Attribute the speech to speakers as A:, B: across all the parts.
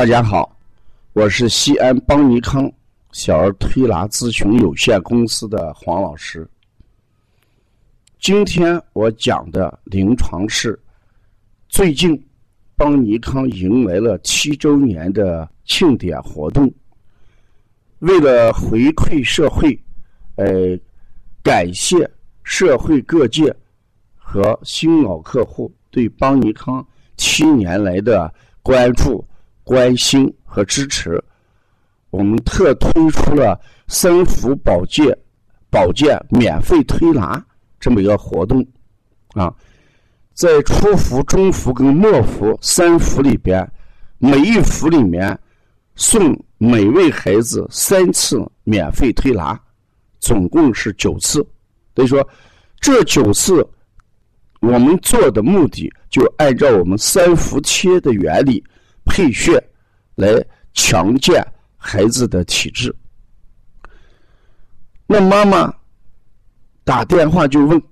A: 大家好，我是西安邦尼康小儿推拿咨询有限公司的黄老师。今天我讲的临床是最近邦尼康迎来了七周年的庆典活动，为了回馈社会，呃，感谢社会各界和新老客户对邦尼康七年来的关注。关心和支持，我们特推出了三伏保健、保健免费推拿这么一个活动，啊，在初伏、中伏跟末伏三伏里边，每一伏里面送每位孩子三次免费推拿，总共是九次。所以说，这九次我们做的目的，就按照我们三伏切的原理。配穴来强健孩子的体质。那妈妈打电话就问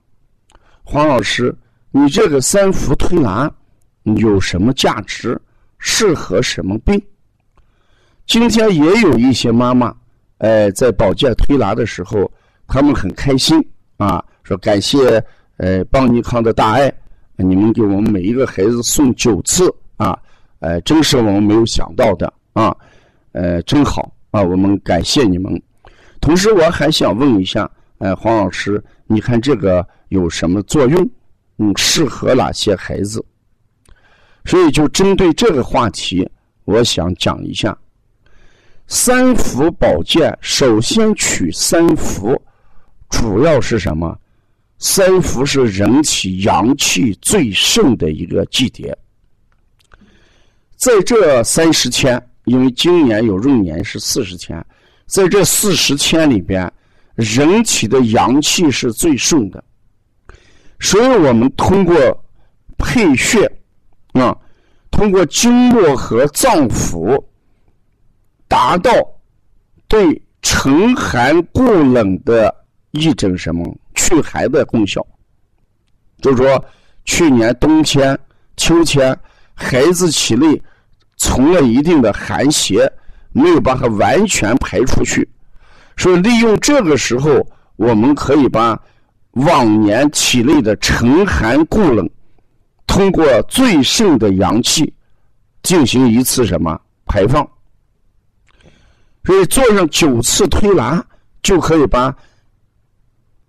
A: 黄老师：“你这个三伏推拿有什么价值？适合什么病？”今天也有一些妈妈，哎，在保健推拿的时候，他们很开心啊，说感谢呃邦尼康的大爱，你们给我们每一个孩子送九次啊。哎，真是我们没有想到的啊！呃，真好啊，我们感谢你们。同时，我还想问一下，哎，黄老师，你看这个有什么作用？嗯，适合哪些孩子？所以，就针对这个话题，我想讲一下三伏保健。首先取三伏，主要是什么？三伏是人体阳气最盛的一个季节。在这三十天，因为今年有闰年是四十天，在这四十天里边，人体的阳气是最盛的，所以我们通过配穴啊，通过经络和脏腑，达到对沉寒固冷的一种什么祛寒的功效。就是说，去年冬天、秋天。孩子体内存了一定的寒邪，没有把它完全排出去，所以利用这个时候，我们可以把往年体内的沉寒固冷，通过最盛的阳气进行一次什么排放。所以做上九次推拿，就可以把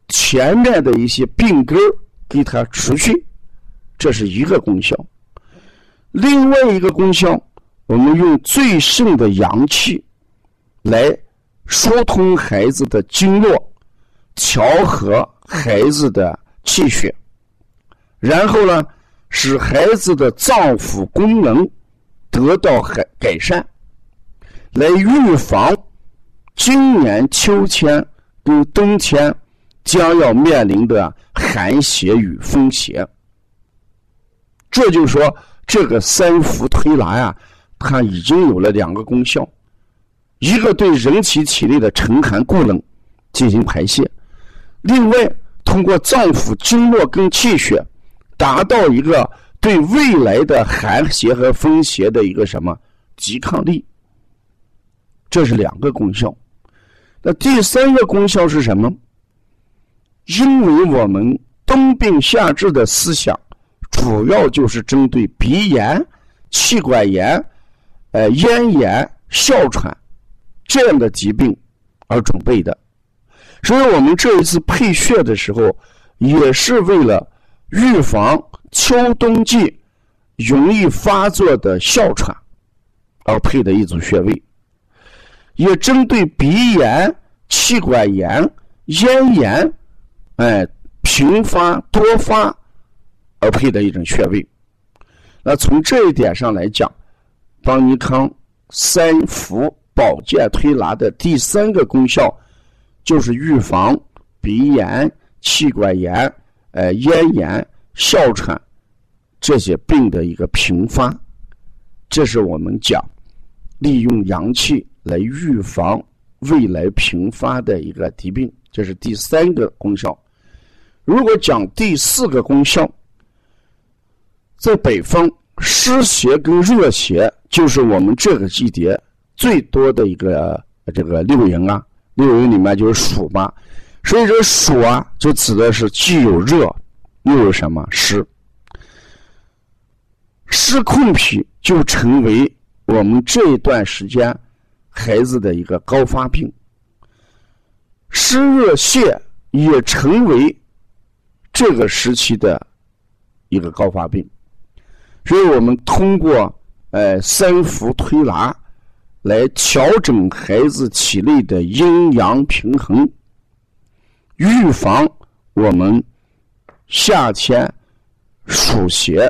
A: 前面的一些病根给它除去，这是一个功效。另外一个功效，我们用最盛的阳气来疏通孩子的经络，调和孩子的气血，然后呢，使孩子的脏腑功能得到改改善，来预防今年秋天跟冬天将要面临的寒邪与风邪。这就是说。这个三伏推拿呀，它已经有了两个功效：一个对人体体内的沉寒固冷进行排泄；另外，通过脏腑经络跟气血，达到一个对未来的寒邪和风邪的一个什么抵抗力。这是两个功效。那第三个功效是什么？因为我们冬病夏治的思想。主要就是针对鼻炎、气管炎、呃咽炎、哮喘这样的疾病而准备的，所以我们这一次配穴的时候，也是为了预防秋冬季容易发作的哮喘而配的一组穴位，也针对鼻炎、气管炎、咽炎，哎频发多发。而配的一种穴位，那从这一点上来讲，邦尼康三伏保健推拿的第三个功效，就是预防鼻炎、气管炎、呃咽炎、哮喘这些病的一个频发。这是我们讲利用阳气来预防未来频发的一个疾病，这是第三个功效。如果讲第四个功效，在北方湿邪跟热邪就是我们这个季节最多的一个这个六淫啊，六淫里面就是暑嘛，所以这暑啊就指的是既有热又有什么湿，湿控脾就成为我们这一段时间孩子的一个高发病，湿热泻也成为这个时期的一个高发病。所以我们通过呃三伏推拿来调整孩子体内的阴阳平衡，预防我们夏天暑邪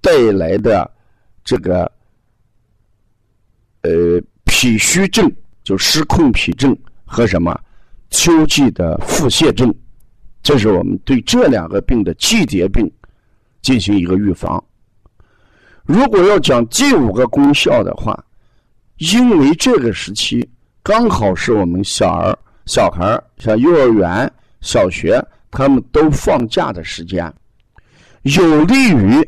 A: 带来的这个呃脾虚症，就失控脾症和什么秋季的腹泻症，这是我们对这两个病的季节病进行一个预防。如果要讲这五个功效的话，因为这个时期刚好是我们小儿、小孩像幼儿园、小学他们都放假的时间，有利于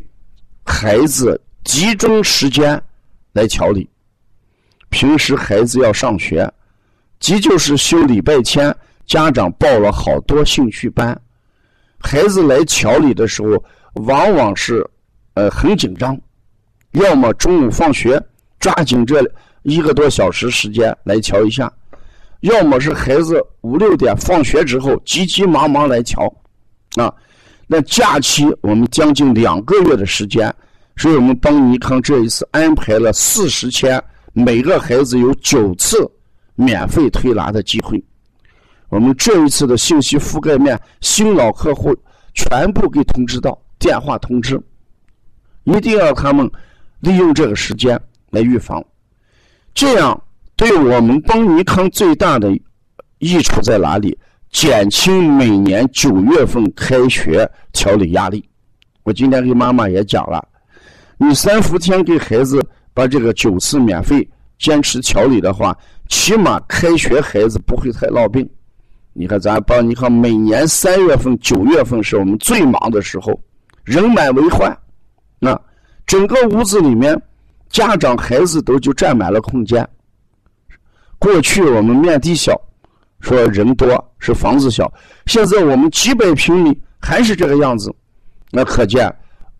A: 孩子集中时间来调理。平时孩子要上学，即就是休礼拜天，家长报了好多兴趣班，孩子来调理的时候，往往是呃很紧张。要么中午放学，抓紧这一个多小时时间来瞧一下；要么是孩子五六点放学之后，急急忙忙来瞧。啊，那假期我们将近两个月的时间，所以我们帮尼康这一次安排了四十天，每个孩子有九次免费推拿的机会。我们这一次的信息覆盖面，新老客户全部给通知到，电话通知，一定要他们。利用这个时间来预防，这样对我们邦尼康最大的益处在哪里？减轻每年九月份开学调理压力。我今天给妈妈也讲了，你三伏天给孩子把这个九次免费坚持调理的话，起码开学孩子不会太闹病。你看咱邦尼康每年三月份、九月份是我们最忙的时候，人满为患，那。整个屋子里面，家长孩子都就占满了空间。过去我们面积小，说人多是房子小，现在我们几百平米还是这个样子，那可见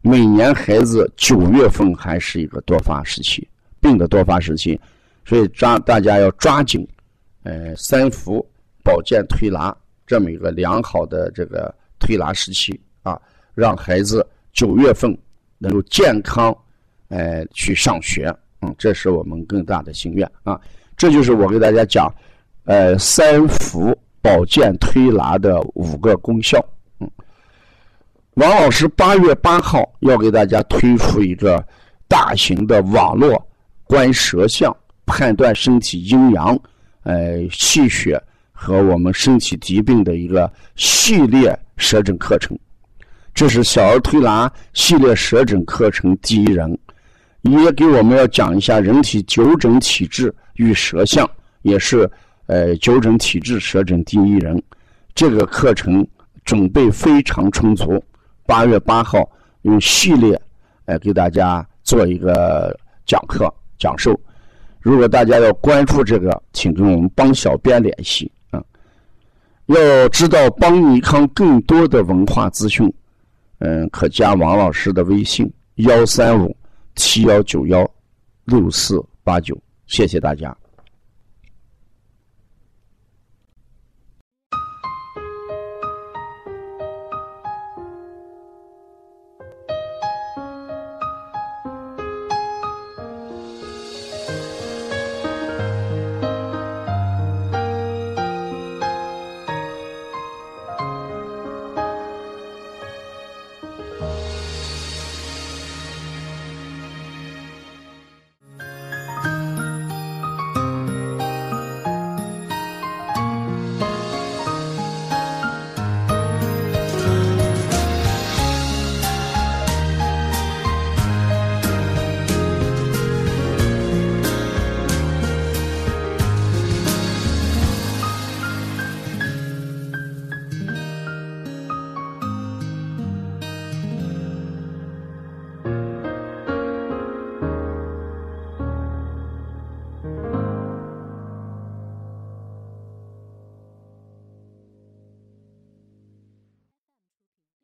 A: 每年孩子九月份还是一个多发时期，病的多发时期，所以抓大家要抓紧，呃，三伏保健推拿这么一个良好的这个推拿时期啊，让孩子九月份。能够健康，呃，去上学，嗯，这是我们更大的心愿啊。这就是我给大家讲，呃，三伏保健推拿的五个功效。嗯，王老师八月八号要给大家推出一个大型的网络观舌象、判断身体阴阳、呃气血和我们身体疾病的一个系列舌诊课程。这是小儿推拿系列舌诊课程第一人，也给我们要讲一下人体九诊体质与舌象，也是呃九诊体质舌诊第一人。这个课程准备非常充足，八月八号用系列呃给大家做一个讲课讲授。如果大家要关注这个，请跟我们帮小编联系啊。要知道邦尼康更多的文化资讯。嗯，可加王老师的微信：幺三五七幺九幺六四八九，谢谢大家。